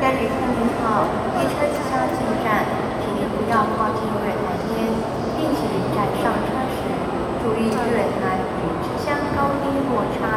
带旅客您好列车即将进站请您不要靠近月台边并且在上车时注意月台与车厢高低落差。